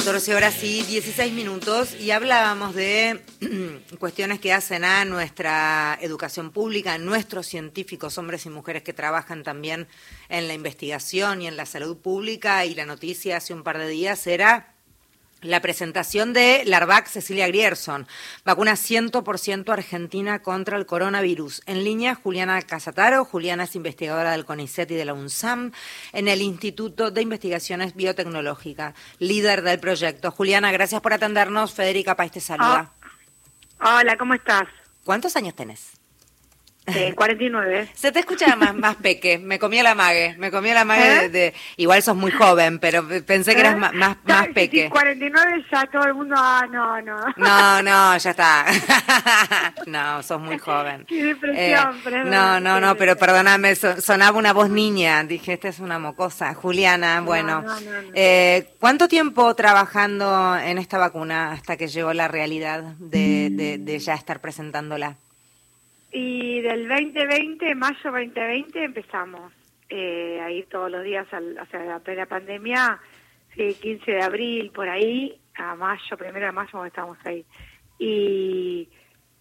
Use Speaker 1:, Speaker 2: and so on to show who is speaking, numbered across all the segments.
Speaker 1: 14 horas y 16 minutos y hablábamos de cuestiones que hacen a nuestra educación pública, nuestros científicos, hombres y mujeres que trabajan también en la investigación y en la salud pública. Y la noticia hace un par de días era la presentación de Larvac Cecilia Grierson, vacuna 100% argentina contra el coronavirus. En línea, Juliana Casataro. Juliana es investigadora del CONICET y de la UNSAM en el Instituto de Investigaciones Biotecnológicas, líder del proyecto. Juliana, gracias por atendernos. Federica País te saluda.
Speaker 2: Ah, hola, ¿cómo estás?
Speaker 1: ¿Cuántos años tenés?
Speaker 2: 49.
Speaker 1: Se te escucha más, más peque, me comía la mague, me comía la mague ¿Eh? de, igual sos muy joven, pero pensé que eras ¿Eh? más, más, más peque.
Speaker 2: 49 ya todo el mundo, ah, no, no.
Speaker 1: No, no, ya está. no, sos muy joven.
Speaker 2: Qué depresión,
Speaker 1: eh, No, no, no, pero perdóname, sonaba una voz niña, dije, esta es una mocosa. Juliana, bueno, eh, ¿cuánto tiempo trabajando en esta vacuna hasta que llegó la realidad de, de, de ya estar presentándola?
Speaker 2: Y del 2020, mayo 2020, empezamos eh, a ir todos los días, al, o sea, a plena pandemia, sí, 15 de abril, por ahí, a mayo, primero de mayo, estamos ahí. Y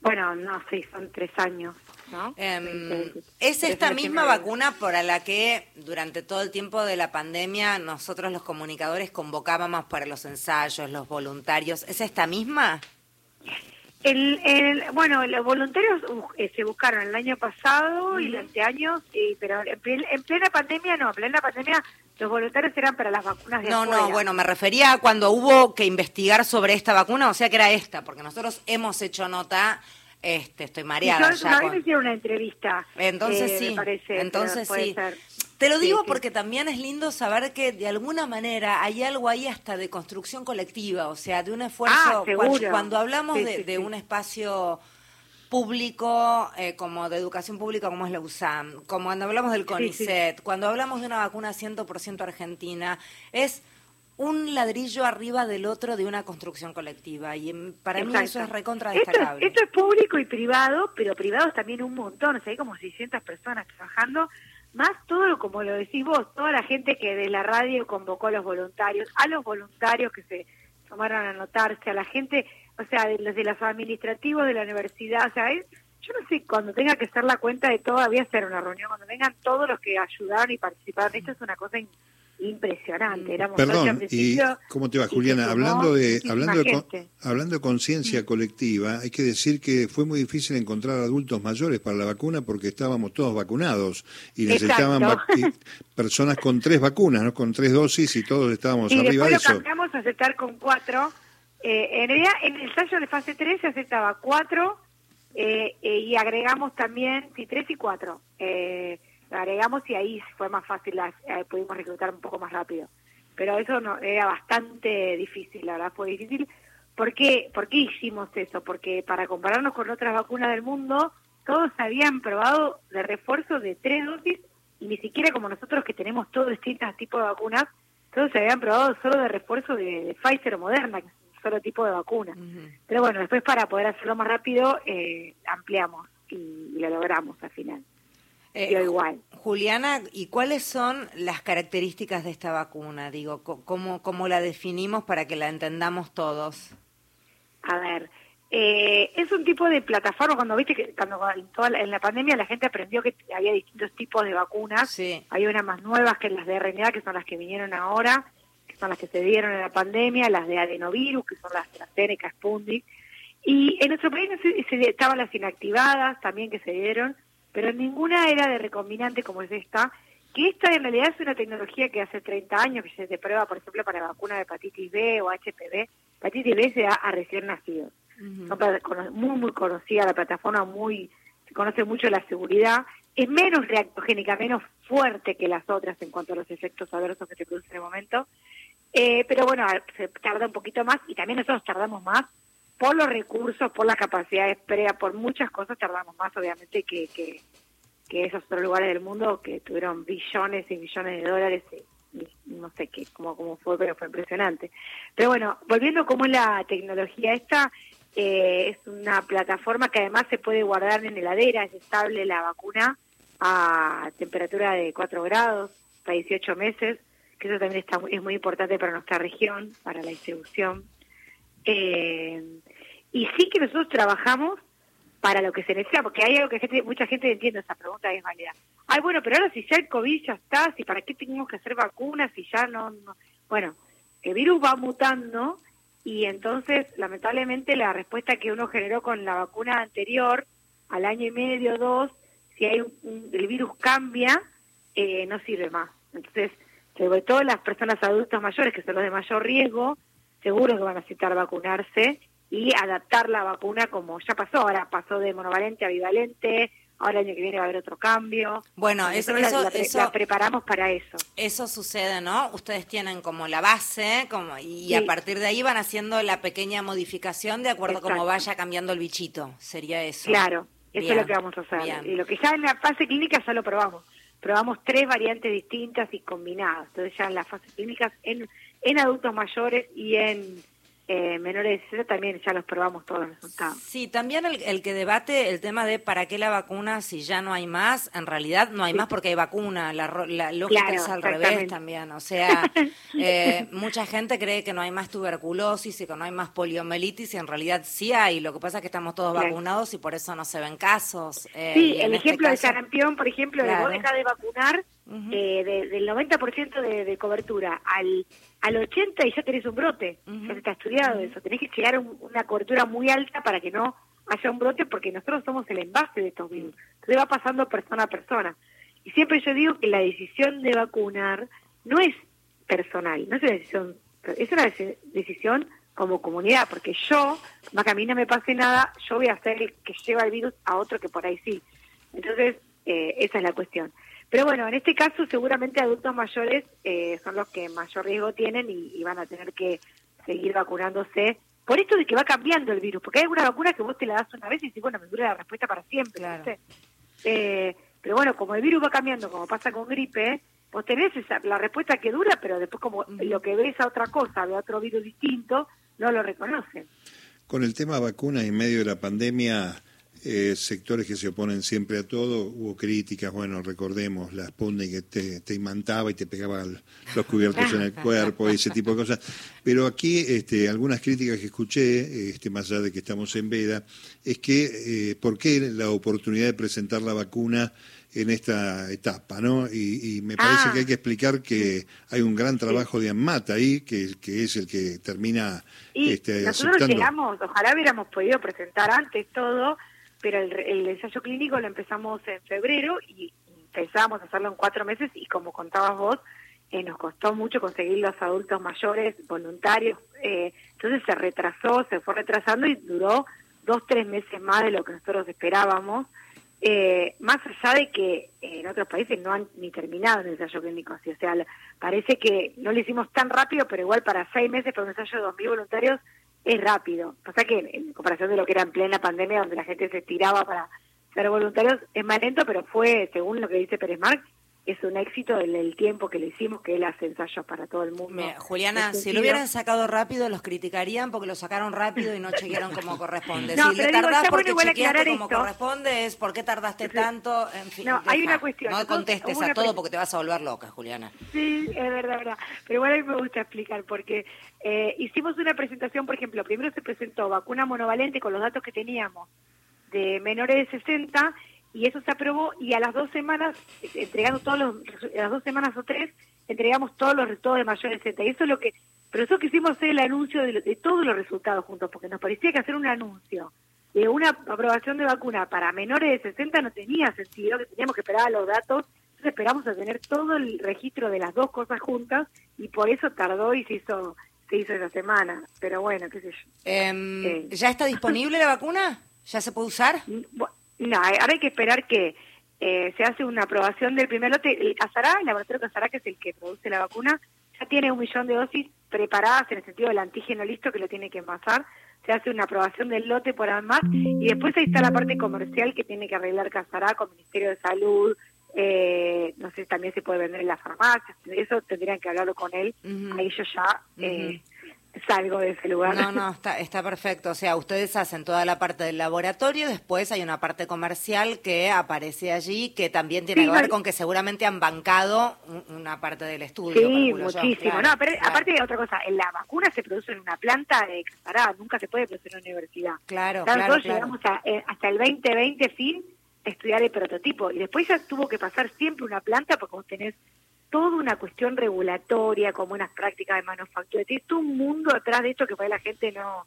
Speaker 2: bueno, no sé, son tres años. ¿no?
Speaker 1: Em, ¿Es esta misma vacuna para la que durante todo el tiempo de la pandemia nosotros los comunicadores convocábamos para los ensayos, los voluntarios? ¿Es esta misma?
Speaker 2: El, el, bueno, los voluntarios eh, se buscaron el año pasado y durante años, pero en, plena pandemia no, en plena pandemia los voluntarios eran para las vacunas de
Speaker 1: No, no, bueno, me refería a cuando hubo que investigar sobre esta vacuna, o sea que era esta, porque nosotros hemos hecho nota, este, estoy mareada
Speaker 2: yo, ya. me hicieron una entrevista.
Speaker 1: Entonces eh, sí, parece, entonces sí. Te lo digo porque también es lindo saber que de alguna manera hay algo ahí hasta de construcción colectiva, o sea, de un esfuerzo.
Speaker 2: Ah,
Speaker 1: cuando, hablamos de, un espacio público, eh, como de educación pública, como es la USAM, como cuando hablamos del CONICET, cuando hablamos de una vacuna 100% argentina, es un ladrillo arriba del otro de una construcción colectiva y para mí eso es recontra destacable.
Speaker 2: Esto, es público y privado, pero privado también un montón, o sea, hay como 600 personas trabajando más todo como lo decís vos, toda la gente que de la radio convocó a los voluntarios, a los voluntarios que se tomaron a anotarse, a la gente, o sea, de los, de los administrativos de la universidad, o sea, yo no sé, cuando tenga que hacer la cuenta de todo, había hacer una reunión, cuando vengan todos los que ayudaron y participaron, esto es una cosa impresionante. Éramos
Speaker 3: Perdón, ¿y cómo te va, Juliana? Hablando de, hablando de, hablando de conciencia colectiva, hay que decir que fue muy difícil encontrar adultos mayores para la vacuna porque estábamos todos vacunados y necesitaban personas con tres vacunas, ¿no? con tres dosis y todos estábamos arriba de eso.
Speaker 2: lo cambiamos a aceptar con cuatro. Eh, en realidad, en el ensayo de fase 3 se aceptaba cuatro eh, eh, y agregamos también, sí, tres y cuatro. Eh, agregamos y ahí fue más fácil, eh, pudimos reclutar un poco más rápido. Pero eso no era bastante difícil, la verdad fue difícil. ¿Por qué, ¿Por qué hicimos eso? Porque para compararnos con otras vacunas del mundo, todos habían probado de refuerzo de tres dosis y ni siquiera como nosotros que tenemos todos distintos tipos de vacunas, todos se habían probado solo de refuerzo de, Pfizer o Moderna, que es un solo tipo de vacuna. Pero bueno, después para poder hacerlo más rápido, eh, ampliamos y lo logramos al final. Eh, igual.
Speaker 1: Juliana, ¿y cuáles son las características de esta vacuna? Digo, ¿cómo, cómo la definimos para que la entendamos todos?
Speaker 2: A ver, eh, es un tipo de plataforma, cuando viste que cuando en la pandemia la gente aprendió que había distintos tipos de vacunas, hay unas más nuevas que las de RNA, que son las que vinieron ahora, que son las que se dieron en la pandemia, las de adenovirus, que son las de AstraZeneca, Sputnik, y en nuestro país estaban las inactivadas también que se dieron, pero ninguna era de recombinante como es esta, que esta en realidad es una tecnología que hace 30 años que se prueba, por ejemplo, para vacuna de hepatitis B o HPV. Hepatitis B se da a recién nacidos. muy, muy conocida la plataforma, muy se conoce mucho la seguridad. Es menos reactogénica, menos fuerte que las otras en cuanto a los efectos adversos que se producen en el momento. Eh, pero bueno, se tarda un poquito más y también nosotros tardamos más por los recursos, por las capacidades prea, por muchas cosas tardamos más, obviamente, que, que, esos otros lugares del mundo que tuvieron billones y billones de dólares. Y, no sé qué, cómo, cómo fue, pero fue impresionante. Pero bueno, volviendo como la tecnología esta, eh, es una plataforma que además se puede guardar en heladera, es estable la vacuna a temperatura de 4 grados, hasta 18 meses, que eso también está, es muy importante para nuestra región, para la distribución. Eh, y sí que nosotros trabajamos para lo que se necesita, porque hay algo que mucha gente entiende esa pregunta es válida. Ay, bueno, pero ahora si ya el COVID ya está, si para qué tenemos que hacer vacunas, si ya no, no... Bueno, el virus va mutando y entonces, lamentablemente, la respuesta que uno generó con la vacuna anterior, al año y medio, dos, si hay un, el virus cambia, eh, no sirve más. Entonces, sobre todo las personas adultas mayores, que son los de mayor riesgo, seguro que van a necesitar vacunarse y adaptar la vacuna como ya pasó, ahora pasó de monovalente a bivalente, ahora el año que viene va a haber otro cambio.
Speaker 1: Bueno, eso,
Speaker 2: la, preparamos para eso.
Speaker 1: Eso sucede, ¿no? Ustedes tienen como la base como y a partir de ahí van haciendo la pequeña modificación de acuerdo a cómo vaya cambiando el bichito, sería eso.
Speaker 2: Claro, eso es lo que vamos a hacer. Y lo que ya en la fase clínica ya lo probamos. Probamos tres variantes distintas y combinadas. Entonces ya en la fase clínica en, en adultos mayores y en eh, menores de 60 también ya los probamos todos los resultados.
Speaker 1: Sí, también el, que debate el tema de para qué la vacuna si ya no hay más, en realidad no hay más porque hay vacuna, la, lógica es al revés también, o sea, eh, mucha gente cree que no hay más tuberculosis y que no hay más poliomielitis y en realidad sí hay, lo que pasa es que estamos todos vacunados y por eso no se ven casos.
Speaker 2: Eh, sí, el este ejemplo de sarampión, por ejemplo, de vos de vacunar, eh, del 90% de, de cobertura al al 80 y ya tenés un brote. Ya está estudiado eso. Tenés que llegar a una cobertura muy alta para que no haya un brote porque nosotros somos el envase de estos virus. Entonces va pasando persona a persona. Y siempre yo digo que la decisión de vacunar no es personal, no es una decisión, es una decisión como comunidad, porque yo, más que a mí no me pase nada, yo voy a ser el que lleva el virus a otro que por ahí sí. Entonces, eh, esa es la cuestión. Pero bueno, en este caso seguramente adultos mayores eh, son los que mayor riesgo tienen y, van a tener que seguir vacunándose. Por esto de que va cambiando el virus, porque hay alguna vacuna que vos te la das una vez y dices, bueno, me dura la respuesta para siempre. Eh, pero bueno, como el virus va cambiando, como pasa con gripe, vos tenés esa, la respuesta que dura, pero después como lo que ves a otra cosa, de otro virus distinto, no lo reconocen.
Speaker 3: Con el tema vacuna en medio de la pandemia, eh, sectores que se oponen siempre a todo, hubo críticas, bueno, recordemos la Sputnik que te, te imantaba y te pegaba los cubiertos en el cuerpo y ese tipo de cosas. Pero aquí este, algunas críticas que escuché, este, más allá de que estamos en veda, es que eh, por qué la oportunidad de presentar la vacuna en esta etapa, ¿no? Y, me parece que hay que explicar que hay un gran trabajo de ANMAT ahí, que, que es el que termina
Speaker 2: y este, nosotros llegamos, ojalá hubiéramos podido presentar antes todo, pero el, ensayo clínico lo empezamos en febrero y empezamos a hacerlo en cuatro meses y como contabas vos, eh, nos costó mucho conseguir los adultos mayores voluntarios, eh, entonces se retrasó, se fue retrasando y duró dos, tres meses más de lo que nosotros esperábamos, eh, más allá de que en otros países no han ni terminado el ensayo clínico, así, o sea, parece que no lo hicimos tan rápido, pero igual para seis meses para un ensayo de 2.000 voluntarios es rápido. Pasa que en comparación de lo que era en plena pandemia, donde la gente se estiraba para ser voluntarios, es más lento, pero fue, según lo que dice Pérez Marx, es un éxito el, el, tiempo que le hicimos, que él hace ensayos para todo el mundo.
Speaker 1: Juliana, si lo hubieran sacado rápido, los criticarían porque lo sacaron rápido y no chequearon como corresponde. si le tardás porque chequeaste como corresponde, es ¿por qué tardaste tanto? En fin,
Speaker 2: no, hay una cuestión.
Speaker 1: No contestes a todo porque te vas a volver loca, Juliana.
Speaker 2: Sí, es verdad, verdad. Pero igual a mí me gusta explicar porque eh, hicimos una presentación, por ejemplo, primero se presentó vacuna monovalente con los datos que teníamos de menores de 60 y eso se aprobó y a las dos semanas, entregando todos los, a las dos semanas o tres, entregamos todos los resultados de mayores de 60. Y eso es lo que, pero eso quisimos hacer el anuncio de, de, todos los resultados juntos, porque nos parecía que hacer un anuncio de una aprobación de vacuna para menores de 60 no tenía sentido, que teníamos que esperar a los datos, entonces esperamos a tener todo el registro de las dos cosas juntas y por eso tardó y se hizo se hizo esa semana, pero bueno, qué sé yo.
Speaker 1: Em, eh. ¿Ya está disponible la vacuna? ¿Ya se puede usar?
Speaker 2: No, ahora hay que esperar que eh, se hace una aprobación del primer lote. El Azará, el laboratorio Casará, que es el que produce la vacuna, ya tiene un millón de dosis preparadas en el sentido del antígeno listo que lo tiene que envasar. Se hace una aprobación del lote por además y después ahí está la parte comercial que tiene que arreglar Casará con Ministerio de Salud. Eh, no sé, también se puede vender en las farmacias. Eso tendrían que hablarlo con él. Ahí yo ya eh, salgo de ese lugar.
Speaker 1: No, no, está, está perfecto. O sea, ustedes hacen toda la parte del laboratorio, después hay una parte comercial que aparece allí, que también tiene que ver con que seguramente han bancado una parte del estudio.
Speaker 2: Sí, muchísimo. no, pero aparte de otra cosa, la vacuna se produce en una planta de nunca se puede producir en una universidad.
Speaker 1: Claro, claro.
Speaker 2: Llegamos eh, hasta el 2020 fin estudiar el prototipo y después ya tuvo que pasar siempre una planta porque vos tenés toda una cuestión regulatoria, como unas prácticas de manufactura. Tiene todo un mundo atrás de esto que la gente no,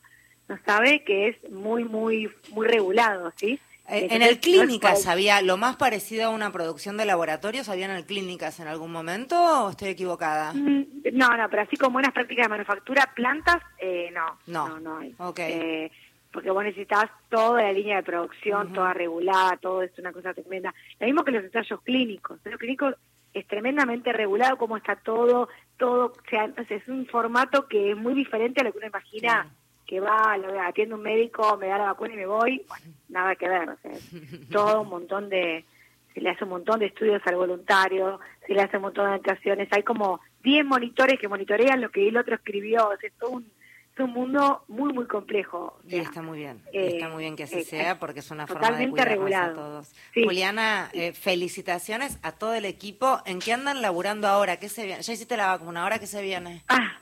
Speaker 2: no sabe que es muy, muy, muy regulado, ¿sí?
Speaker 1: Eh, en el clínicas había lo más parecido a una producción de laboratorios, ¿había en el clínicas en algún momento o estoy equivocada?
Speaker 2: Mm, no, no, pero así como unas prácticas de manufactura, plantas, eh, no, no, no, hay.
Speaker 1: Okay.
Speaker 2: Eh, porque vos necesitas toda la línea de producción, toda regulada, todo es una cosa tremenda. Lo mismo que los ensayos clínicos. Los clínicos es tremendamente regulado, cómo está todo, todo, o sea, es un formato que es muy diferente a lo que uno imagina que va, lo atiende un médico, me da la vacuna y me voy, bueno, nada que ver, o sea, todo un montón de, se le hace un montón de estudios al voluntario, se le hace un montón de actuaciones, hay como 10 monitores que monitorean lo que el otro escribió, o sea, es todo un es un mundo muy, muy complejo.
Speaker 1: y está muy bien, está muy bien que así eh, sea porque es una forma de cuidarnos a todos. Juliana, eh, felicitaciones a todo el equipo. ¿En qué andan laburando ahora? ¿Qué se viene? Ya hiciste la vacuna, ¿ahora qué se viene?
Speaker 2: Ah,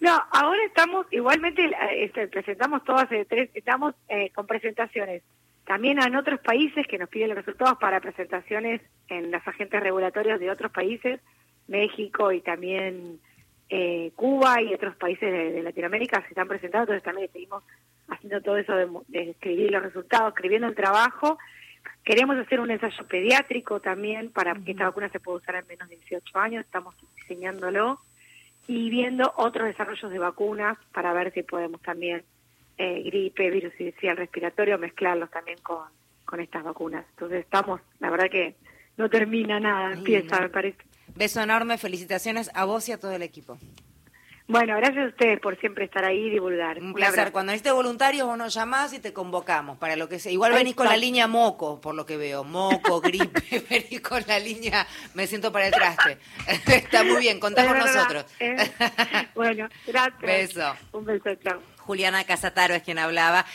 Speaker 2: no, ahora estamos, igualmente este, presentamos todas, tres, estamos eh, con presentaciones también en otros países que nos piden los resultados para presentaciones en los agentes regulatorios de otros países, México y también eh, Cuba y otros países de, Latinoamérica se están presentando, entonces también seguimos haciendo todo eso de, escribir los resultados, escribiendo el trabajo. Queremos hacer un ensayo pediátrico también para que esta vacuna se pueda usar en menos de 18 años, estamos diseñándolo y viendo otros desarrollos de vacunas para ver si podemos también eh, gripe, virus inicial respiratorio, mezclarlos también con, con estas vacunas. Entonces estamos, la verdad que no termina nada, empieza, me parece.
Speaker 1: Beso enorme, felicitaciones a vos y a todo el equipo.
Speaker 2: Bueno, gracias a ustedes por siempre estar ahí y divulgar.
Speaker 1: Un placer. Cuando necesites voluntarios, vos nos llamás y te convocamos para lo que sea. Igual venís con la línea moco, por lo que veo. Moco, gripe, venís con la línea, me siento para el traste. Está muy bien, contá con nosotros.
Speaker 2: Eh. Bueno, gracias.
Speaker 1: Beso.
Speaker 2: Un beso, chao.
Speaker 1: Juliana Casataro es quien hablaba.